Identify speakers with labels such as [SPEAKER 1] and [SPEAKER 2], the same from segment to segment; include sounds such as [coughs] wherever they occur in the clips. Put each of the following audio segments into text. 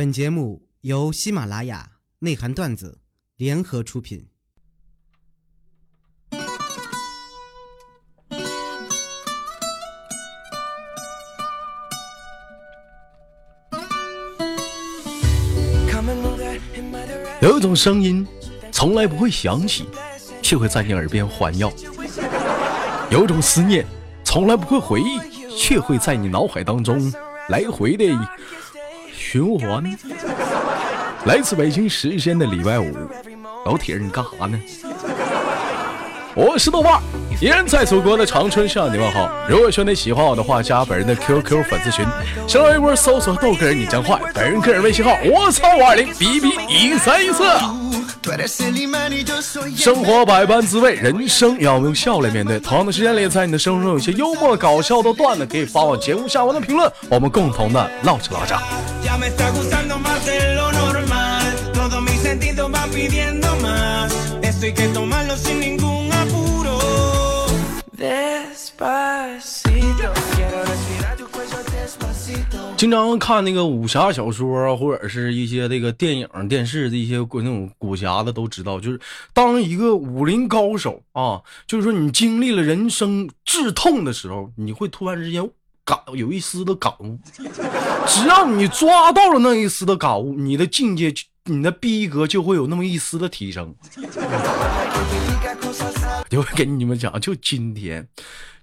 [SPEAKER 1] 本节目由喜马拉雅内涵段子联合出品。
[SPEAKER 2] 有一种声音，从来不会响起，却会在你耳边环绕；有种思念，从来不会回忆，却会在你脑海当中来回的循环。来自北京时间的礼拜五，老铁，你干啥呢？我是豆瓣，依然在祖国的长春向你问好。如果说你喜欢我的话，加本人的 QQ 粉丝群，新浪微博搜索豆哥你将坏，本人个人微信号我操五二零 B B 一三一四。生活百般滋味，人生要用笑来面对。同样的时间里，在你的生活中有些幽默搞笑的段子，可以发往节目下方的评论，我们共同的唠吃老家。经常看那个武侠小说啊，或者是一些这个电影、电视的一些那种武侠的，都知道，就是当一个武林高手啊，就是说你经历了人生至痛的时候，你会突然之间感有一丝的感悟。只要你抓到了那一丝的感悟，你的境界、你的逼格就会有那么一丝的提升。[laughs] 就会跟你们讲，就今天，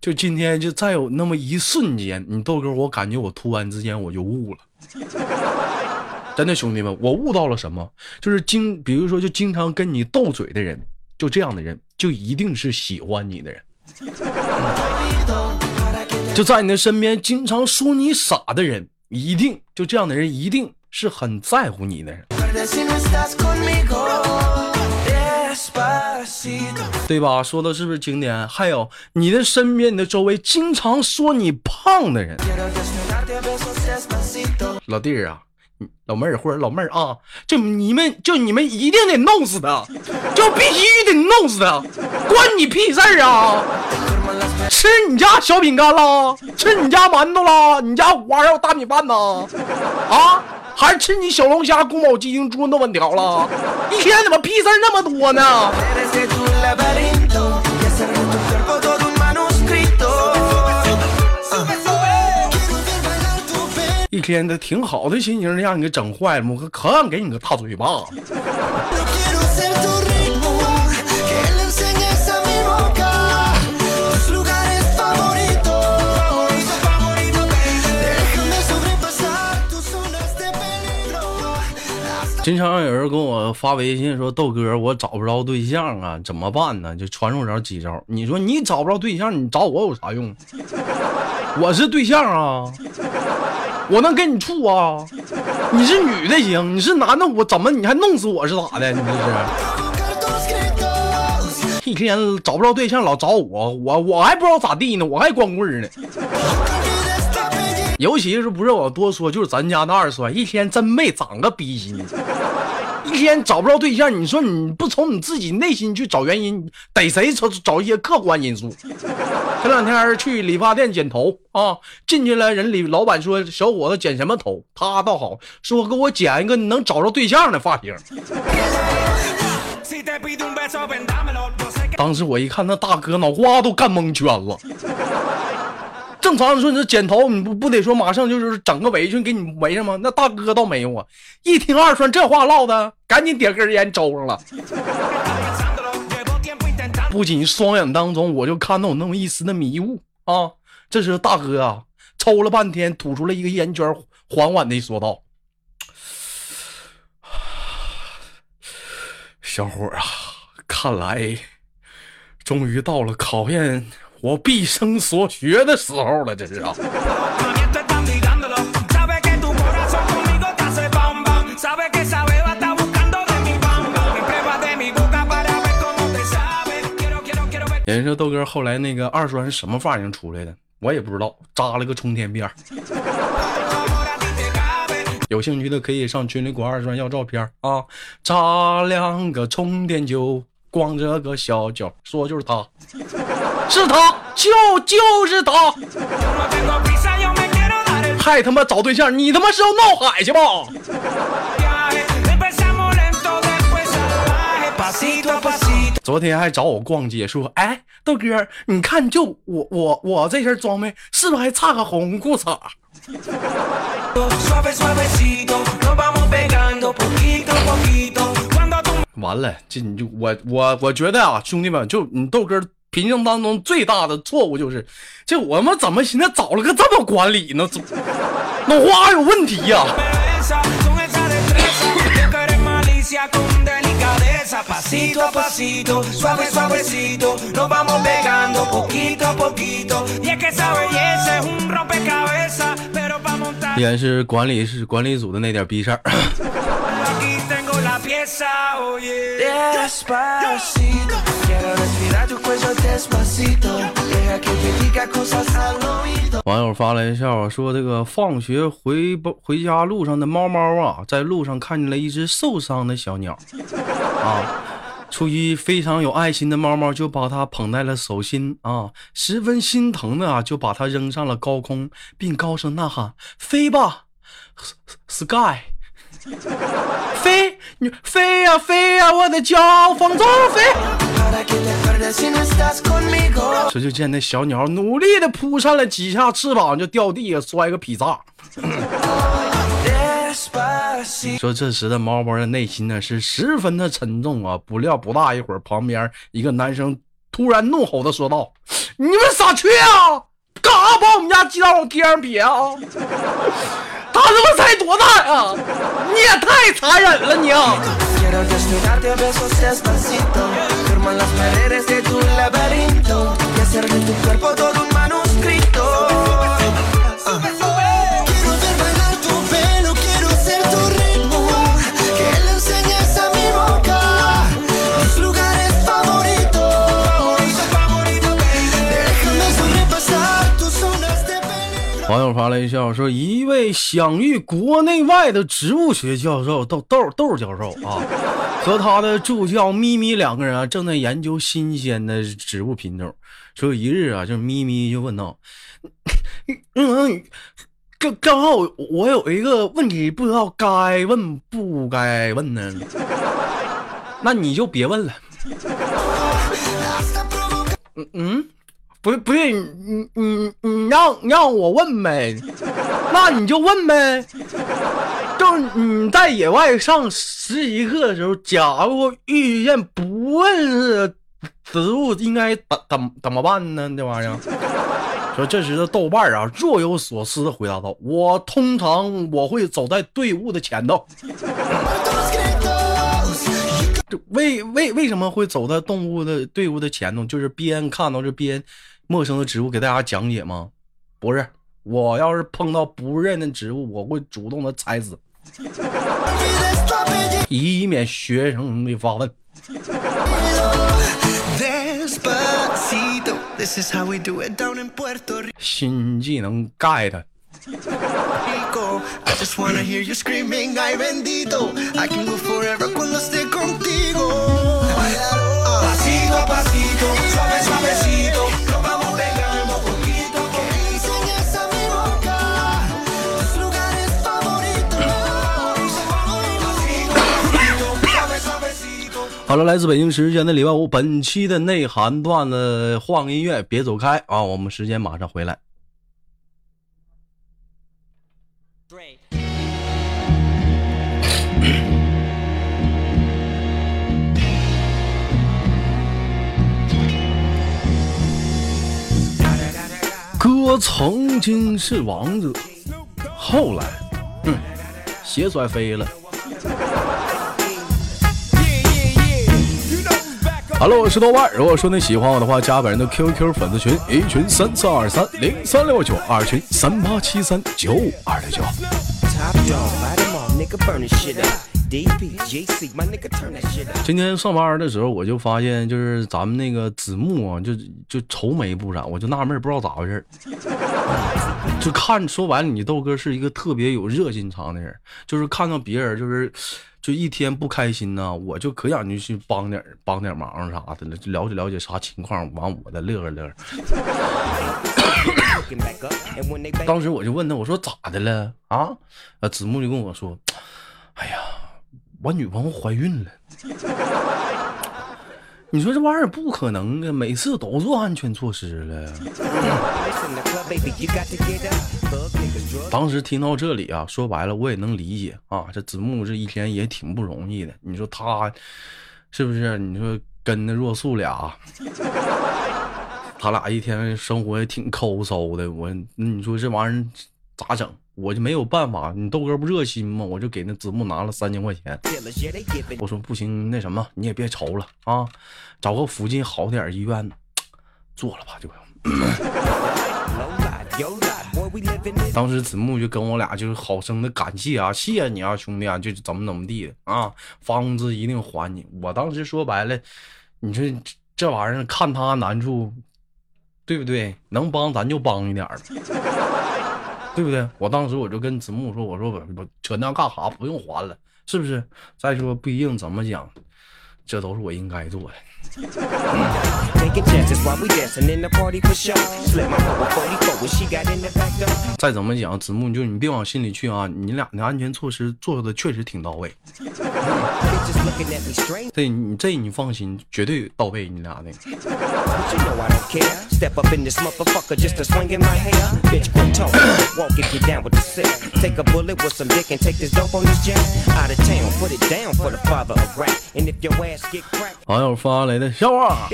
[SPEAKER 2] 就今天，就再有那么一瞬间，你豆哥，我感觉我突然之间我就悟了，[laughs] 真的兄弟们，我悟到了什么？就是经，比如说，就经常跟你斗嘴的人，就这样的人，就一定是喜欢你的人；[laughs] 就在你的身边经常说你傻的人，一定就这样的人，一定是很在乎你的人。对吧？说的是不是经典？还有你的身边、你的周围，经常说你胖的人，老弟儿啊，老妹儿或者老妹儿啊，就你们，就你们一定得弄死他，就必须得弄死他，关你屁事儿啊！吃你家小饼干了？吃你家馒头了？你家五花肉大米饭呢？啊？还是吃你小龙虾、宫保鸡丁、猪肉粉条了？一天怎么屁事儿那么多呢？一天的挺好的心情让你给整坏了，我可可想给你个大嘴巴。经常有人给我发微信说：“豆哥，我找不着对象啊，怎么办呢？”就传授着几招。你说你找不着对象，你找我有啥用？我是对象啊，我能跟你处啊。你是女的行，你是男的，我怎么你还弄死我是咋的？你这是？一天找不着对象老找我，我我还不知道咋地呢，我还光棍呢。尤其是不是我多说，就是咱家的二栓，一天真没长个逼心，一天找不着对象。你说你不从你自己内心去找原因，得谁找找一些客观因素？前两天去理发店剪头啊，进去了，人理老板说：“小伙子剪什么头？”他倒好，说给我剪一个能找着对象的发型。当时我一看，那大哥脑瓜都干蒙圈了。正常你说你这剪头，你不不得说马上就是整个围裙给你围上吗？那大哥倒没有啊，一听二栓这话唠的，赶紧点根烟抽上了。[laughs] 不仅双眼当中我就看到有那么一丝的迷雾啊，这时大哥啊抽了半天，吐出了一个烟圈，缓缓的说道：“小伙啊，看来终于到了考验。”我毕生所学的时候了，这是啊。人说豆哥后来那个二栓是什么发型出来的？我也不知道，扎了个冲天辫。[laughs] 有兴趣的可以上群里管二栓要照片啊，扎两个冲天揪，光着个小脚，说就是他。是他，就就是他。太他妈找对象，你他妈是要闹海去吧？昨天还找我逛街，说：“哎，豆哥，你看就我我我这身装备，是不是还差个红裤衩？”完了，这你就我我我觉得啊，兄弟们，就你豆哥平生当中最大的错误就是，这我们怎么现在找了个这么管理呢？脑瓜有问题呀！依然是管理是管理组的那点逼事儿。[laughs] 网友发来笑话说：“这个放学回回家路上的猫猫啊，在路上看见了一只受伤的小鸟，啊，出于非常有爱心的猫猫就把它捧在了手心啊，十分心疼的啊，就把它扔上了高空，并高声呐喊：飞吧，Sky。”飞，你飞呀飞呀，我的骄傲放纵飞。这就见那小鸟努力的扑扇了几下翅膀，就掉地下摔个劈叉。说这时的猫猫的内心呢是十分的沉重啊！不料不大一会儿，旁边一个男生突然怒吼的说道：“你们傻缺啊，干啥把我们家鸡蛋往地上撇啊？”他他妈才多大呀！你也太残忍了，你！网发来一笑说：“一位享誉国内外的植物学教授豆豆豆教授啊，[laughs] 和他的助教咪咪两个人啊，正在研究新鲜的植物品种。说一日啊，就咪咪就问道：‘嗯，刚刚好我有一个问题，不知道该问不该问呢？那你就别问了。’嗯嗯。”不不是你你你让让我问呗，那你就问呗。就你在野外上实习课的时候，假如遇见不认识植物，应该怎怎怎么办呢？这玩意儿。说这时的豆瓣啊，若有所思的回答道：“我通常我会走在队伍的前头。”为为为什么会走在动物的队伍的前头？就是边看到这边。陌生的植物给大家讲解吗？不是，我要是碰到不认的植物，我会主动的踩死，[laughs] 以免学生们发问。新技能 get。好了，来自北京时间的礼拜五，本期的内涵段子，换个音乐，别走开啊！我们时间马上回来。哥曾经是王者，后来，嗯，鞋摔飞了。Hello，我是豆瓣。如果说你喜欢我的话，加本人的 QQ 粉丝群，一群三四二三零三六九，二群三八七三九五二六九。今天上班的时候，我就发现，就是咱们那个子木啊，就就愁眉不展，我就纳闷，不知道咋回事 [laughs] 就看说白了，你豆哥是一个特别有热心肠的人，就是看到别人就是。就一天不开心呢，我就可想去帮点帮点忙啥的了，了解了解啥情况，完我再乐呵乐呵。[coughs] 当时我就问他，我说咋的了啊？啊，子木就跟我说，哎呀，我女朋友怀孕了。你说这玩意儿不可能啊，每次都做安全措施了。当时听到这里啊，说白了我也能理解啊，这子木这一天也挺不容易的。你说他是不是？你说跟那若素俩，[laughs] 他俩一天生活也挺抠搜的。我，你说这玩意儿咋整？我就没有办法。你豆哥不热心吗？我就给那子木拿了三千块钱。我说不行，那什么你也别愁了啊，找个附近好点医院做了吧，就。当时子木就跟我俩就是好生的感谢啊，谢谢你啊，兄弟啊，就怎么怎么地的啊，发工资一定还你。我当时说白了，你说这玩意儿看他难处，对不对？能帮咱就帮一点儿，对不对？我当时我就跟子木说，我说我我扯那干啥？不用还了，是不是？再说不一定怎么讲，这都是我应该做的。再怎么讲，子木，就你别往心里去啊！你俩的安全措施做的确实挺到位。这你这你放心，绝对到位，你俩的。网友发来的笑话，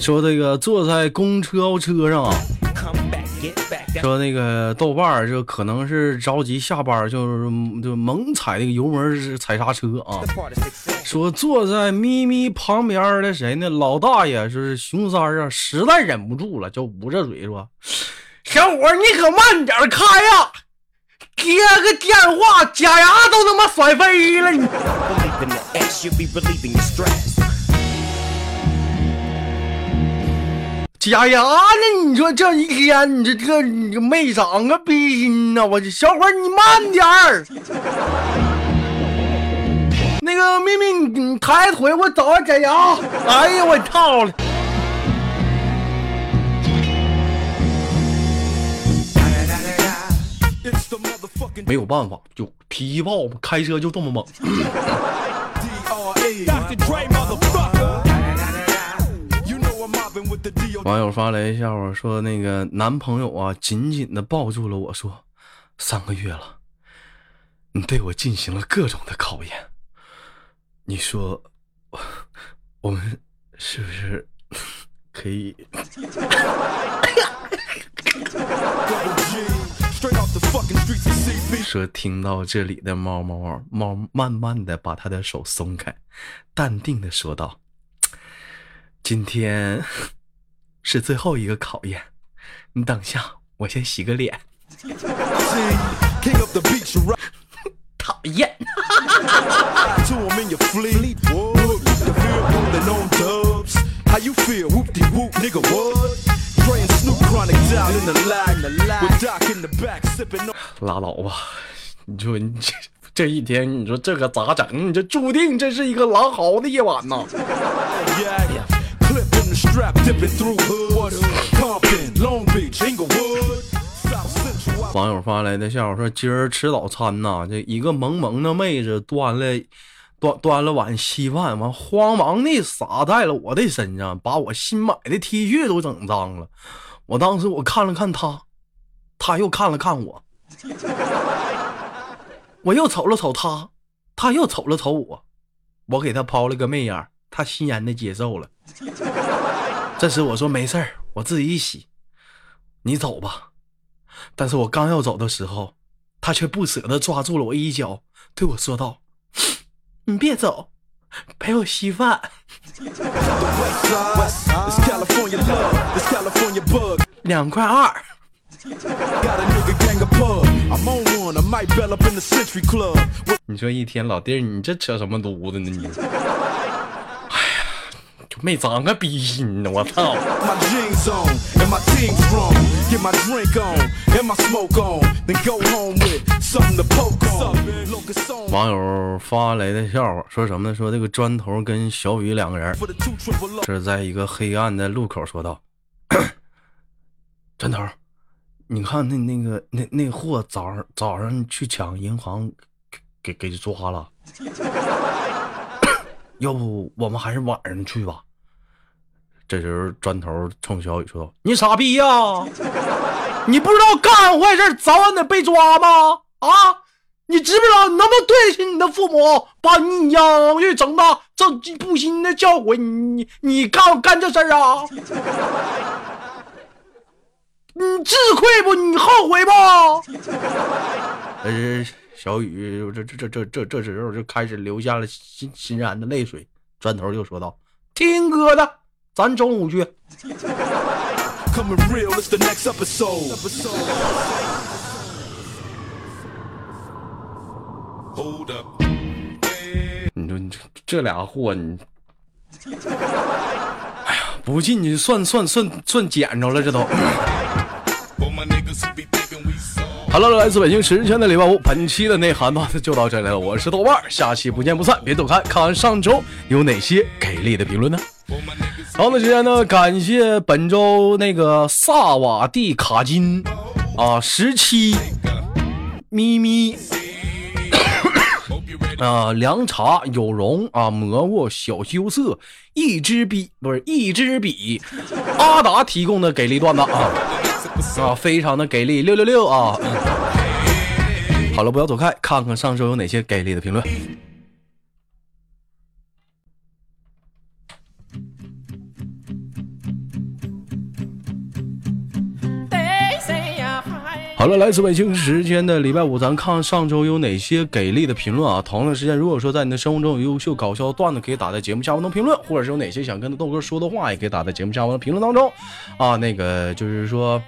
[SPEAKER 2] 说这个坐在公车车上啊，说那个豆瓣儿就可能是着急下班，就是就猛踩那个油门踩刹车啊。说坐在咪咪旁边的谁呢？老大爷就是熊三啊，实在忍不住了，就捂着嘴说：“小伙你可慢点开呀，接个电话，假牙都他妈甩飞了你。”假牙呢？你说这一天，你这这你没长个逼心呐！我这小伙你慢点儿。那个咪咪，你你抬腿，我找下假牙。哎呀，我操了！没有办法，就脾气暴，开车就这么猛。网友发来一笑话，说那个男朋友啊，紧紧的抱住了我说：“三个月了，你对我进行了各种的考验，你说我们是不是可以？”说听到这里的猫猫猫慢慢的把他的手松开，淡定的说道：“今天。”是最后一个考验，你等下，我先洗个脸。讨厌。拉倒吧，你说你这这一天，你说这可咋整？你这注定这是一个狼嚎的夜晚呐。网友发来的笑话说：“今儿吃早餐呐，这一个萌萌的妹子端了端端了碗稀饭，完慌忙的洒在了我的身上，把我新买的 T 恤都整脏了。我当时我看了看她，她又看了看我，我又瞅了瞅她，她又瞅了瞅我，我给她抛了个媚眼，她欣然的接受了。”这时我说没事儿，我自己一洗，你走吧。但是我刚要走的时候，他却不舍得抓住了我衣角，对我说道：“你别走，陪我稀饭。”两块二。你说一天老弟儿，你这扯什么犊子呢你？没长个逼心呢，我操！网友发来的笑话，说什么呢？说这个砖头跟小雨两个人是在一个黑暗的路口说道：“砖头，你看那那个那那货早上早上去抢银行，给给给抓了。要不我们还是晚上去吧。这时候砖头冲小雨说道：“你傻逼呀！你不知道干坏事早晚得被抓吗？啊！你知不知道你能不能对得起你的父母，把你养育长大，这不心的教诲你？你干干这事儿啊？你自愧不？你后悔不？”呃，小雨这这这这这这时候就开始流下了欣欣然的泪水。砖头就说道：“听哥的。”咱中午去。你说你这这俩货，你，哎呀，不进去算算算算捡着了，这都。好了，来自北京时间的礼拜五，本期的内涵吧就到这里了。我是豆瓣，下期不见不散。别走开，看上周有哪些给力的评论呢？好的时间呢，感谢本周那个萨瓦蒂卡金啊，十七咪咪 [coughs] 啊，凉茶有容啊，蘑菇小羞涩，一支笔不是一支笔，阿达提供的给力段子啊啊，非常的给力，六六六啊！好了，不要走开，看看上周有哪些给力的评论。好了，来自北京时间的礼拜五，咱看上周有哪些给力的评论啊？同样的时间，如果说在你的生活中有优秀搞笑段子，可以打在节目下方的评论，或者是有哪些想跟豆哥说的话，也可以打在节目下方的评论当中啊。那个就是说，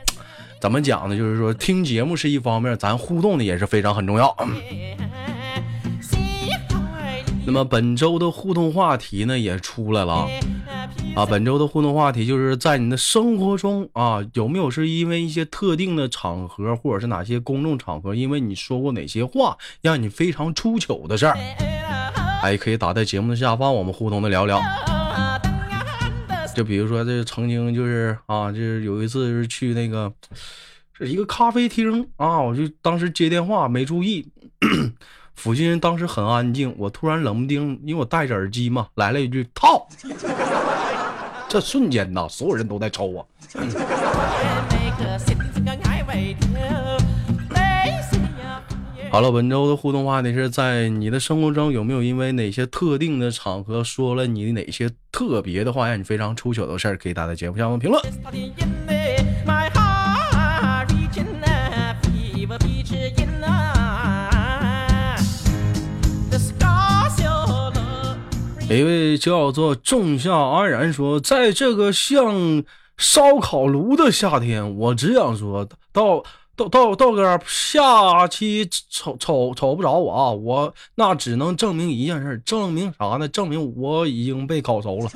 [SPEAKER 2] 怎么讲呢？就是说，听节目是一方面，咱互动的也是非常很重要。那么本周的互动话题呢，也出来了。啊，本周的互动话题就是在你的生活中啊，有没有是因为一些特定的场合，或者是哪些公众场合，因为你说过哪些话，让你非常出糗的事儿？还可以打在节目的下方，我们互动的聊聊。就比如说，这曾经就是啊，就是有一次是去那个是一个咖啡厅啊，我就当时接电话没注意，附近人当时很安静，我突然冷不丁，因为我戴着耳机嘛，来了一句套。这瞬间呐，所有人都在抽啊！好了，本周的互动话题是在你的生活中有没有因为哪些特定的场合说了你哪些特别的话，让你非常出糗的事儿？可以打在节目下方评论。一位叫做仲夏安然说：“在这个像烧烤炉的夏天，我只想说，豆豆豆豆哥，下期瞅瞅瞅不着我啊！我那只能证明一件事，证明啥呢？证明我已经被烤熟了。”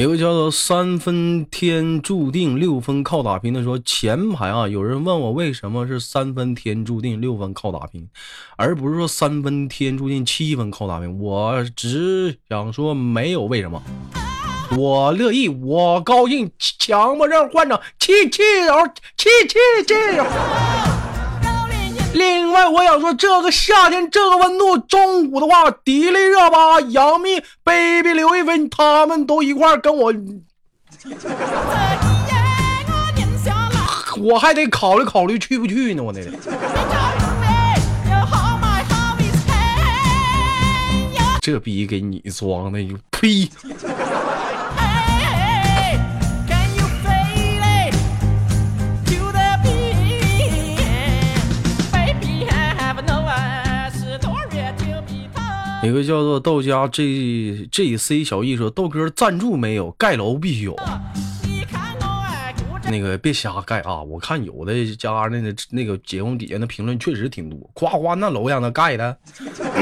[SPEAKER 2] 有个叫做三分天注定六分靠打拼的说前排啊，有人问我为什么是三分天注定六分靠打拼，而不是说三分天注定七分靠打拼。我只想说没有为什么，我乐意，我高兴，强迫症患者气气哦，气气气。另外，我想说，这个夏天这个温度，中午的话，迪丽热巴、杨幂、baby 刘亦菲，他们都一块跟我，我还得考虑考虑去不去呢，我那得。这逼给你装的，呸！一个叫做豆家 J J C 小艺说：“豆哥赞助没有？盖楼必须有。那个别瞎盖啊！我看有的家那个那个节目底下的评论确实挺多，夸夸那楼让他盖的，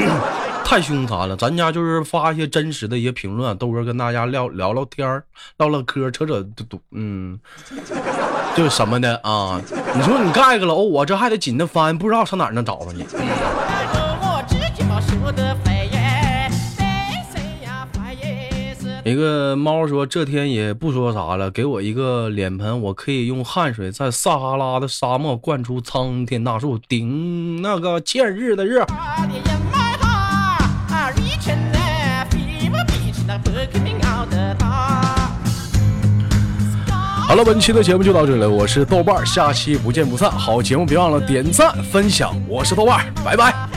[SPEAKER 2] [clears throat]
[SPEAKER 3] 太凶残了。咱家就是发一些真实的一些评论，豆哥跟大家聊聊聊天，唠唠嗑，扯扯嘟，嗯，就什么的啊。你说你盖个楼，我这还得紧着翻，不知道上哪能找着你。一个猫说：“这天也不说啥了，给我一个脸盆，我可以用汗水在撒哈拉的沙漠灌出苍天大树，顶那个欠日的日。”好了，本期的节目就到这里了，我是豆瓣，下期不见不散。好节目别忘了点赞分享，我是豆瓣，拜拜。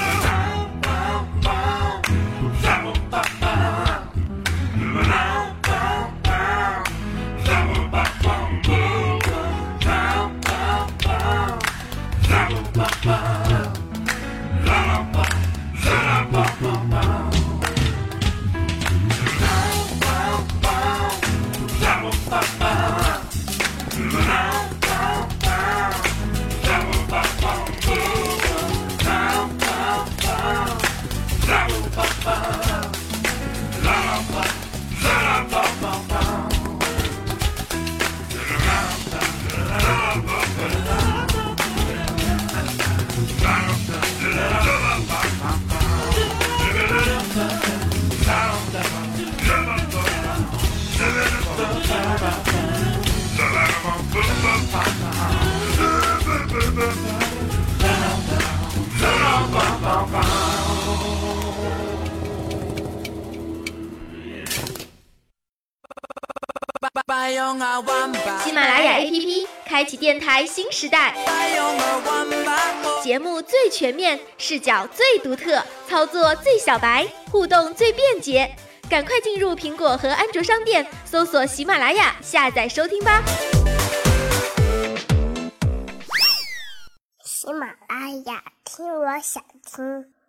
[SPEAKER 4] 喜马拉雅 APP 开启电台新时代，节目最全面，视角最独特，操作最小白，互动最便捷。赶快进入苹果和安卓商店，搜索喜马拉雅，下载收听吧。
[SPEAKER 5] 喜马拉雅，听我想听。